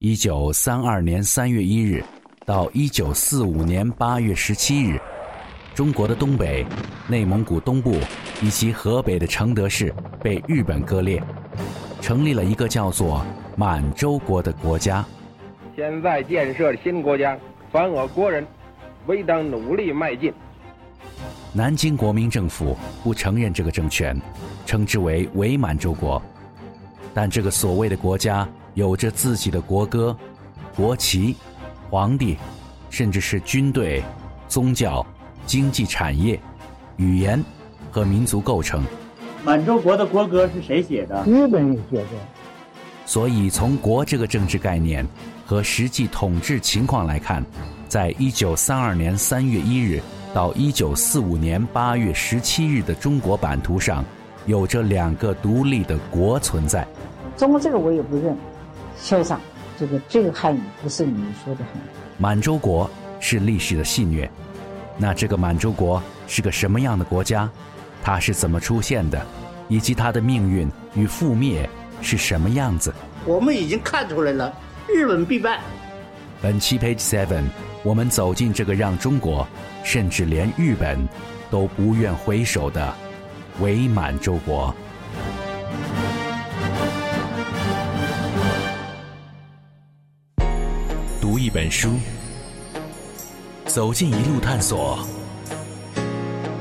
一九三二年三月一日到一九四五年八月十七日，中国的东北、内蒙古东部以及河北的承德市被日本割裂，成立了一个叫做满洲国的国家。现在建设新国家，凡我国人，唯当努力迈进。南京国民政府不承认这个政权，称之为伪满洲国。但这个所谓的国家。有着自己的国歌、国旗、皇帝，甚至是军队、宗教、经济产业、语言和民族构成。满洲国的国歌是谁写的？日本人写的。所以，从“国”这个政治概念和实际统治情况来看，在一九三二年三月一日到一九四五年八月十七日的中国版图上，有着两个独立的国存在。中国这个我也不认。校长，这个这个汉语不是你们说的汉语。满洲国是历史的戏谑，那这个满洲国是个什么样的国家？它是怎么出现的？以及它的命运与覆灭是什么样子？我们已经看出来了，日本必败。本期 Page Seven，我们走进这个让中国，甚至连日本都不愿回首的伪满洲国。一本书，走进一路探索。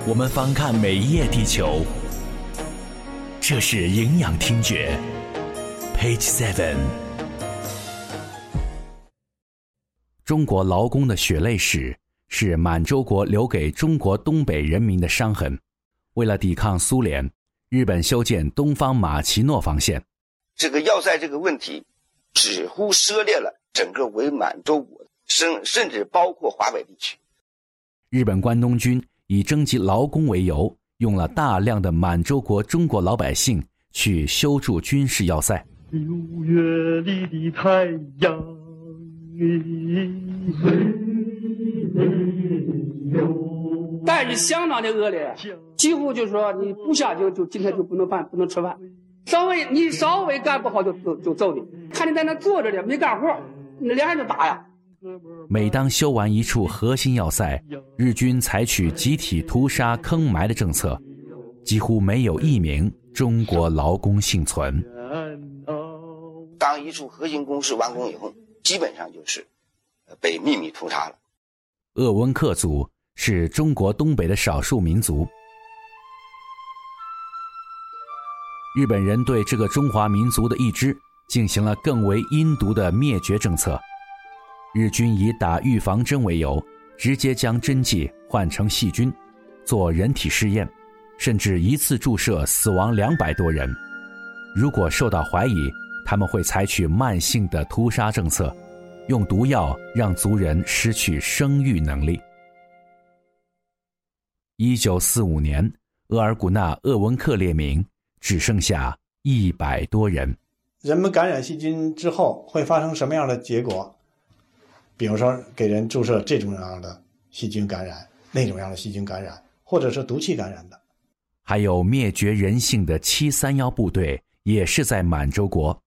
我们翻看每一页地球，这是营养听觉。Page Seven，中国劳工的血泪史是满洲国留给中国东北人民的伤痕。为了抵抗苏联，日本修建东方马奇诺防线。这个要塞这个问题，几乎涉猎了。整个伪满洲国，甚甚至包括华北地区，日本关东军以征集劳工为由，用了大量的满洲国中国老百姓去修筑军事要塞。六月里的太阳，待遇相当的恶劣，几乎就是说你不下就就今天就不能饭不能吃饭，稍微你稍微干不好就就就揍你，看你在那坐着的没干活。那两人就打呀！每当修完一处核心要塞，日军采取集体屠杀、坑埋的政策，几乎没有一名中国劳工幸存。当一处核心工事完工以后，基本上就是被秘密屠杀了。鄂温克族是中国东北的少数民族，日本人对这个中华民族的一支。进行了更为阴毒的灭绝政策，日军以打预防针为由，直接将针剂换成细菌，做人体试验，甚至一次注射死亡两百多人。如果受到怀疑，他们会采取慢性的屠杀政策，用毒药让族人失去生育能力。一九四五年，额尔古纳鄂温克列明只剩下一百多人。人们感染细菌之后会发生什么样的结果？比如说，给人注射这种样的细菌感染，那种样的细菌感染，或者是毒气感染的。还有灭绝人性的七三幺部队，也是在满洲国。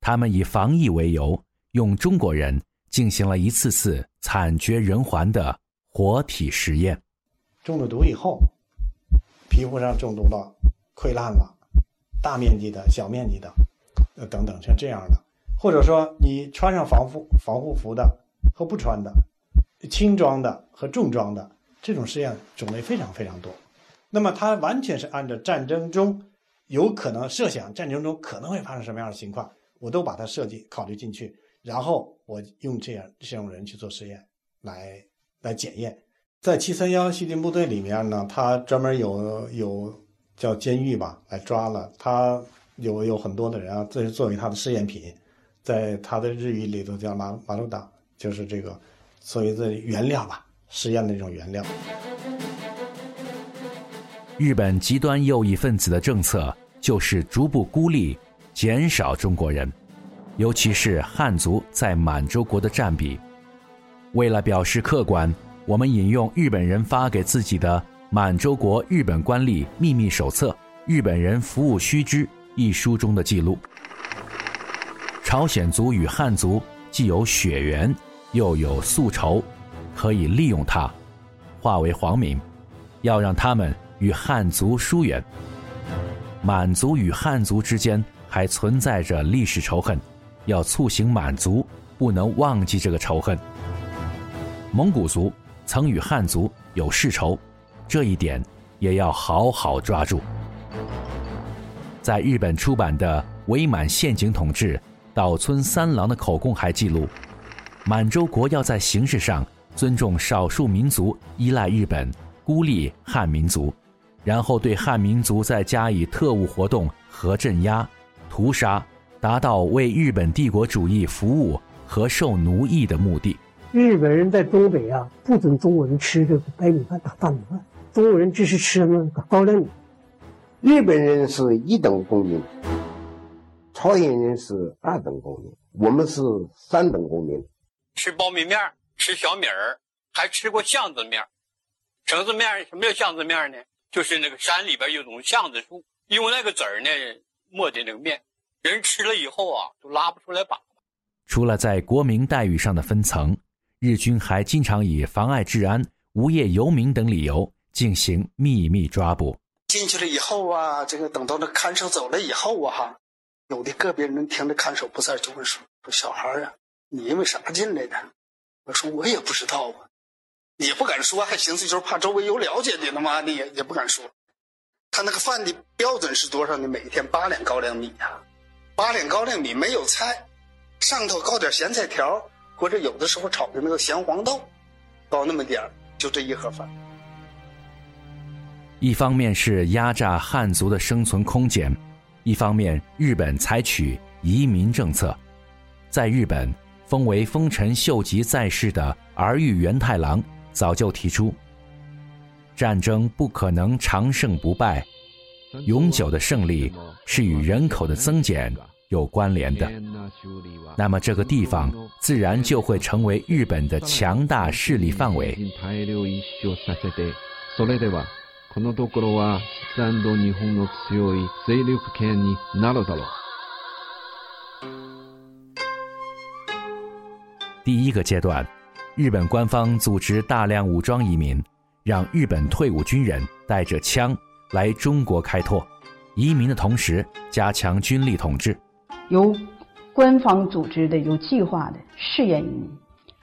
他们以防疫为由，用中国人进行了一次次惨绝人寰的活体实验。中了毒以后，皮肤上中毒了，溃烂了，大面积的小面积的。呃，等等，像这样的，或者说你穿上防护防护服的和不穿的，轻装的和重装的，这种试验种类非常非常多。那么它完全是按照战争中有可能设想战争中可能会发生什么样的情况，我都把它设计考虑进去，然后我用这样这种人去做实验来来检验。在七三幺细菌部队里面呢，他专门有有叫监狱吧，来抓了他。有有很多的人啊，这是作为他的试验品，在他的日语里头叫马马鲁达，就是这个所谓的原料吧，实验的一种原料。日本极端右翼分子的政策就是逐步孤立、减少中国人，尤其是汉族在满洲国的占比。为了表示客观，我们引用日本人发给自己的《满洲国日本官吏秘密手册》《日本人服务须知》。一书中的记录：朝鲜族与汉族既有血缘，又有宿仇，可以利用它，化为皇民，要让他们与汉族疏远。满族与汉族之间还存在着历史仇恨，要促醒满族不能忘记这个仇恨。蒙古族曾与汉族有世仇，这一点也要好好抓住。在日本出版的伪满陷阱统治岛村三郎的口供还记录，满洲国要在形式上尊重少数民族依赖日本，孤立汉民族，然后对汉民族再加以特务活动和镇压、屠杀，达到为日本帝国主义服务和受奴役的目的。日本人在东北啊，不准中国人吃这个白米饭、大大米饭，中国人只是吃那个高粱米。日本人是一等公民，朝鲜人是二等公民，我们是三等公民。吃苞米面，吃小米儿，还吃过巷子面。绳子面什么叫巷子面呢？就是那个山里边有种巷子树，用那个籽儿呢磨的那个面，人吃了以后啊，都拉不出来粑粑。除了在国民待遇上的分层，日军还经常以妨碍治安、无业游民等理由进行秘密抓捕。进去了以后啊，这个等到那看守走了以后啊，哈，有的个别人听着看守不在，就会说：“说小孩啊，你因为啥进来的？”我说：“我也不知道啊，也不敢说，还寻思就是怕周围有了解的，他妈的也也不敢说。他那个饭的标准是多少呢？每天八两高粱米呀，八两高粱米没有菜，上头搞点咸菜条，或者有的时候炒的那个咸黄豆，搞那么点儿，就这一盒饭。”一方面是压榨汉族的生存空间，一方面日本采取移民政策。在日本，封为丰臣秀吉在世的儿玉源太郎早就提出，战争不可能长胜不败，永久的胜利是与人口的增减有关联的。那么这个地方自然就会成为日本的强大势力范围。このところは日本の強い勢力圏になるだろう。第一个阶段，日本官方组织大量武装移民，让日本退伍军人带着枪来中国开拓。移民的同时，加强军力统治。由官方组织的、有计划的试验移民，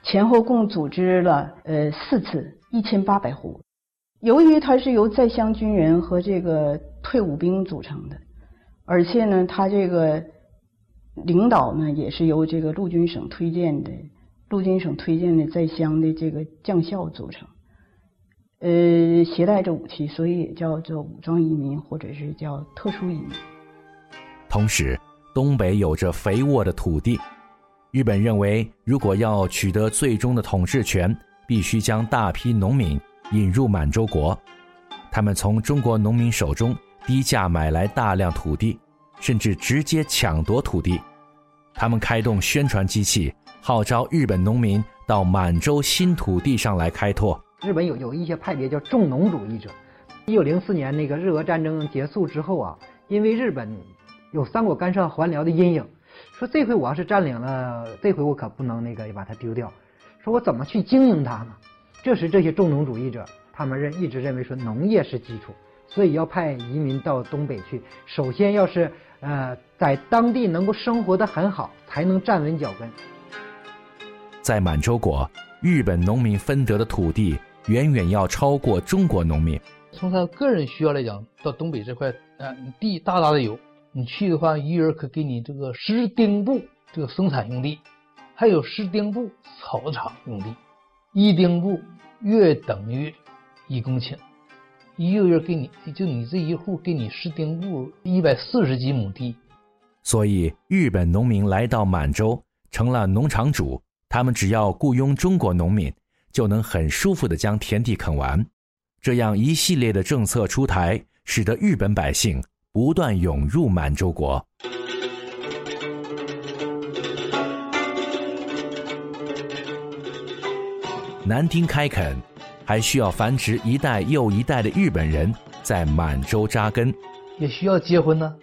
前后共组织了呃四次，一千八百户。 由于它是由在乡军人和这个退伍兵组成的，而且呢，他这个领导呢也是由这个陆军省推荐的陆军省推荐的在乡的这个将校组成，呃，携带着武器，所以也叫做武装移民或者是叫特殊移民。同时，东北有着肥沃的土地，日本认为，如果要取得最终的统治权，必须将大批农民。引入满洲国，他们从中国农民手中低价买来大量土地，甚至直接抢夺土地。他们开动宣传机器，号召日本农民到满洲新土地上来开拓。日本有有一些派别叫重农主义者。一九零四年那个日俄战争结束之后啊，因为日本有三国干涉还辽的阴影，说这回我要是占领了，这回我可不能那个把它丢掉。说我怎么去经营它呢？这时，这些重农主义者，他们认一直认为说农业是基础，所以要派移民到东北去。首先要是呃在当地能够生活的很好，才能站稳脚跟。在满洲国，日本农民分得的土地远远要超过中国农民。从他个人需要来讲，到东北这块，呃，地大大的有，你去的话，一人可给你这个十丁布这个生产用地，还有十丁布草场用地。一丁布约等于一公顷，一个月给你就你这一户给你十丁布，一百四十几亩地。所以日本农民来到满洲成了农场主，他们只要雇佣中国农民，就能很舒服的将田地垦完。这样一系列的政策出台，使得日本百姓不断涌入满洲国。南丁开垦，还需要繁殖一代又一代的日本人在满洲扎根，也需要结婚呢。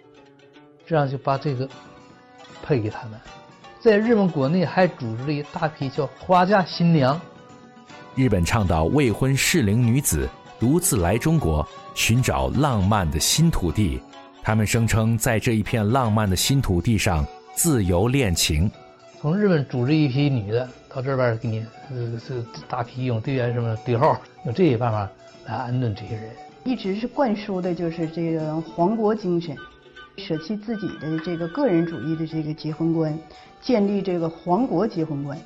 这样就把这个配给他们，在日本国内还组织了一大批叫花嫁新娘。日本倡导未婚适龄女子独自来中国寻找浪漫的新土地，他们声称在这一片浪漫的新土地上自由恋情。从日本组织一批女的到这边给你，呃，这大批用队员什么对号，用这些办法来安顿这些人。一直是灌输的就是这个皇国精神，舍弃自己的这个个人主义的这个结婚观，建立这个皇国结婚观，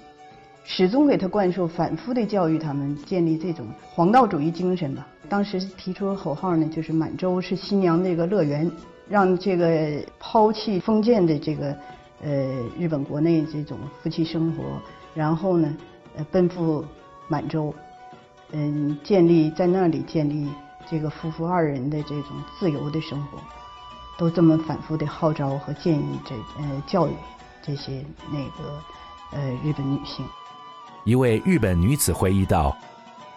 始终给他灌输，反复的教育他们建立这种皇道主义精神吧。当时提出的口号呢，就是满洲是新娘这个乐园，让这个抛弃封建的这个呃日本国内这种夫妻生活，然后呢，呃奔赴满洲，嗯，建立在那里建立。这个夫妇二人的这种自由的生活，都这么反复的号召和建议这呃教育这些那个呃日本女性。一位日本女子回忆道：“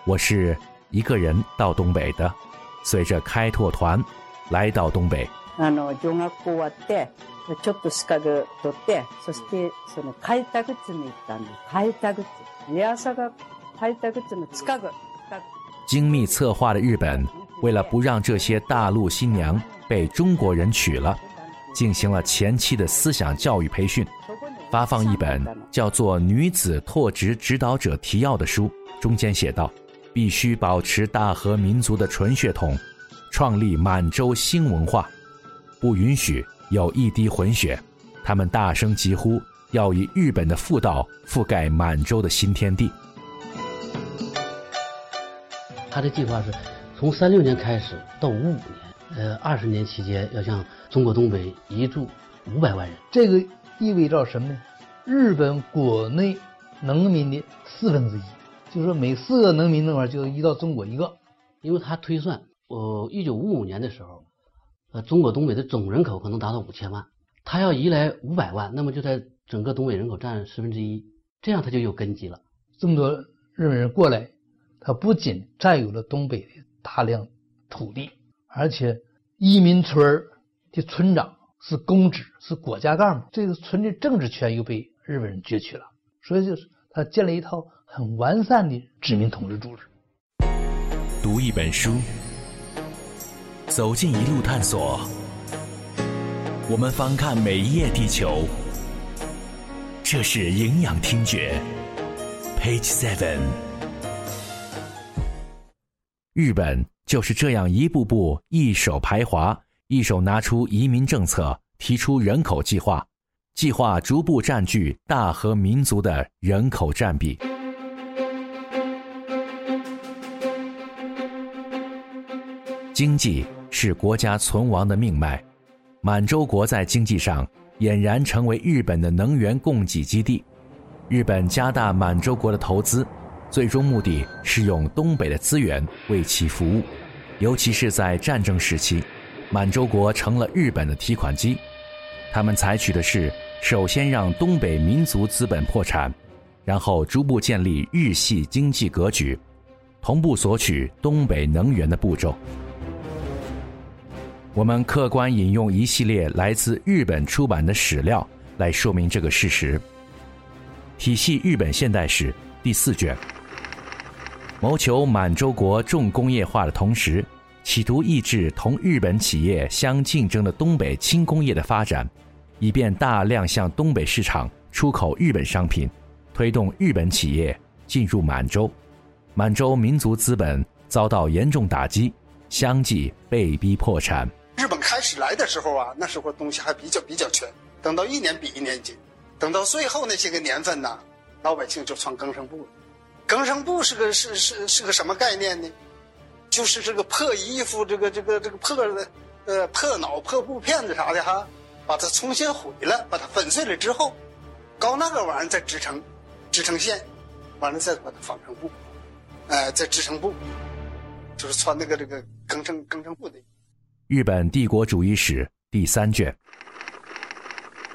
我是一个人到东北的，随着开拓团来到东北。”あの上学校終わってちょっと資格取ってそしてその開拓地に行ったんです開拓地リアサが開拓地の近く精密策划的日本，为了不让这些大陆新娘被中国人娶了，进行了前期的思想教育培训，发放一本叫做《女子拓殖指导者提要》的书，中间写道：必须保持大和民族的纯血统，创立满洲新文化， 不允许有一滴混血。他们大声疾呼，要以日本的妇道覆盖满洲的新天地。他的计划是从三六年开始到五五年，呃，二十年期间要向中国东北移住五百万人。这个意味着什么呢？日本国内农民的四分之一，就是说每四个农民那块就移到中国一个。因为他推算，呃，一九五五年的时候，呃，中国东北的总人口可能达到五千万，他要移来五百万，那么就在整个东北人口占十分之一，这样他就有根基了。这么多日本人过来。他不仅占有了东北的大量土地，而且移民村的村长是公职，是国家干部，这个村的政治权又被日本人攫取了。所以，就是他建了一套很完善的殖民统治组织。读一本书，走进一路探索，我们翻看每一页地球。这是营养听觉，Page Seven。日本就是这样一步步一手排华，一手拿出移民政策，提出人口计划，计划逐步占据大和民族的人口占比。经济是国家存亡的命脉，满洲国在经济上俨然成为日本的能源供给基地，日本加大满洲国的投资。最终目的是用东北的资源为其服务，尤其是在战争时期，满洲国成了日本的提款机。他们采取的是首先让东北民族资本破产，然后逐步建立日系经济格局，同步索取东北能源的步骤。我们客观引用一系列来自日本出版的史料来说明这个事实。体系日本现代史第四卷。谋求满洲国重工业化的同时，企图抑制同日本企业相竞争的东北轻工业的发展，以便大量向东北市场出口日本商品，推动日本企业进入满洲。满洲民族资本遭到严重打击，相继被逼破产。始来的时候啊，那时候东西还比较比较全，等到一年比一年紧，等到最后那些个年份呢，老百姓就穿更生布了。更生布是个是是是个什么概念呢？就是这个破衣服，这个这个这个破的呃破脑破布片子啥的哈，把它重新毁了，把它粉碎了之后，搞那个玩意儿再织成织成线，完了再把它纺成布，哎，再织成布，就是穿那个这个更生更生布的。日本帝国主义史第三卷，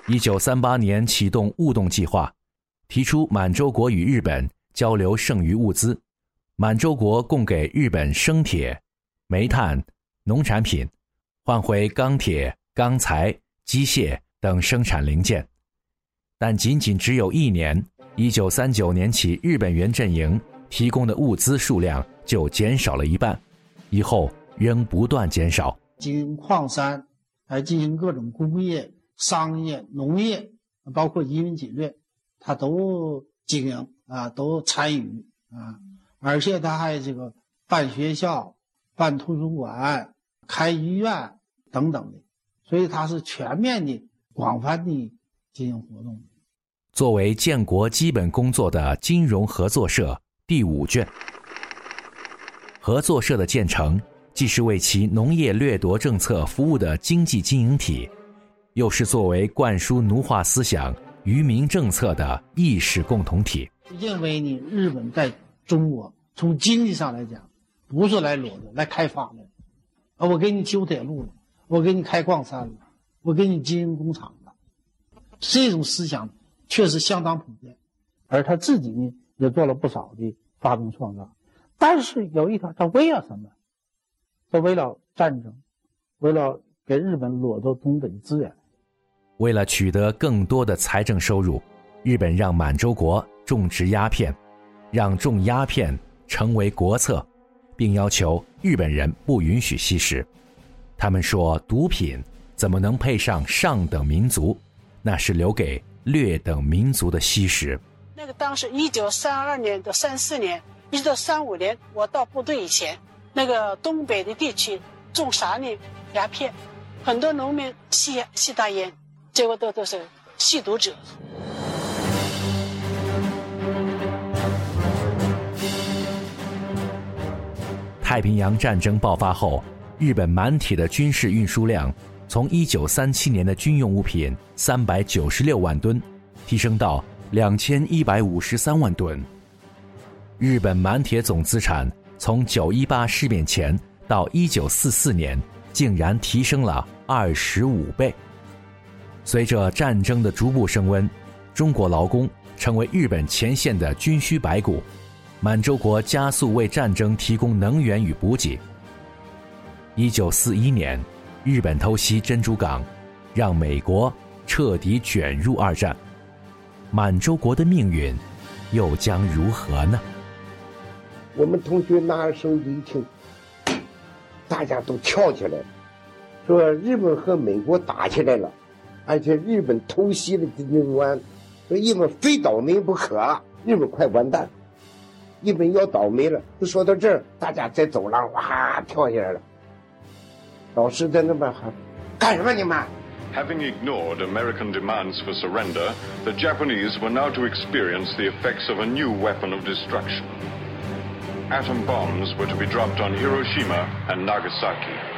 一九三八年启动物动计划，提出满洲国与日本。交流剩余物资，满洲国供给日本生铁、煤炭、农产品，换回钢铁、钢材、机械等生产零件。但仅仅只有一年，一九三九年起，日本原阵营提供的物资数量就减少了一半，以后仍不断减少。经营矿山，来进行各种工业、商业、农业，包括移民侵略，他都经营啊，都参与啊，而且他还这个办学校、办图书馆、开医院等等的，所以他是全面的、广泛的进行活动。作为建国基本工作的金融合作社第五卷，合作社的建成。既是为其农业掠夺政策服务的经济经营体，又是作为灌输奴化思想、愚民政策的意识共同体。因为呢，日本在中国从经济上来讲，不是来掠夺、来开发的，啊，我给你修铁路了，我给你开矿山了，我给你经营工厂了，这种思想确实相当普遍。而他自己呢，也做了不少的发明创造，但是有一条，他为了什么？他为了战争，为了给日本掠夺东北资源，为了取得更多的财政收入，日本让满洲国种植鸦片，让种鸦片成为国策，并要求日本人不允许吸食。他们说，毒品怎么能配上上等民族？那是留给劣等民族的吸食。那个当时一九三二年到三四年，一直到三五年，我到部队以前。那个东北的地区种啥呢？鸦片，很多农民吸吸大烟，结果都都是吸毒者。太平洋战争爆发后，日本满铁的军事运输量从1937年的军用物品396万吨，提升到2153万吨。日本满铁总资产。从九一八事变前到一九四四年，竟然提升了二十五倍。随着战争的逐步升温，中国劳工成为日本前线的军需白骨，满洲国加速为战争提供能源与补给。一九四一年，日本偷袭珍珠港，让美国彻底卷入二战。满洲国的命运又将如何呢？我们同学拿着手机一听，大家都跳起来了，说日本和美国打起来了，而且日本偷袭了金珠湾，说日本非倒霉不可，日本快完蛋，日本要倒霉了。就说到这儿，大家在走廊哇跳下来了。老师在那边喊：“干什么你们？” Having ignored American demands for surrender, the Japanese were now to experience the effects of a new weapon of destruction. Atom bombs were to be dropped on Hiroshima and Nagasaki.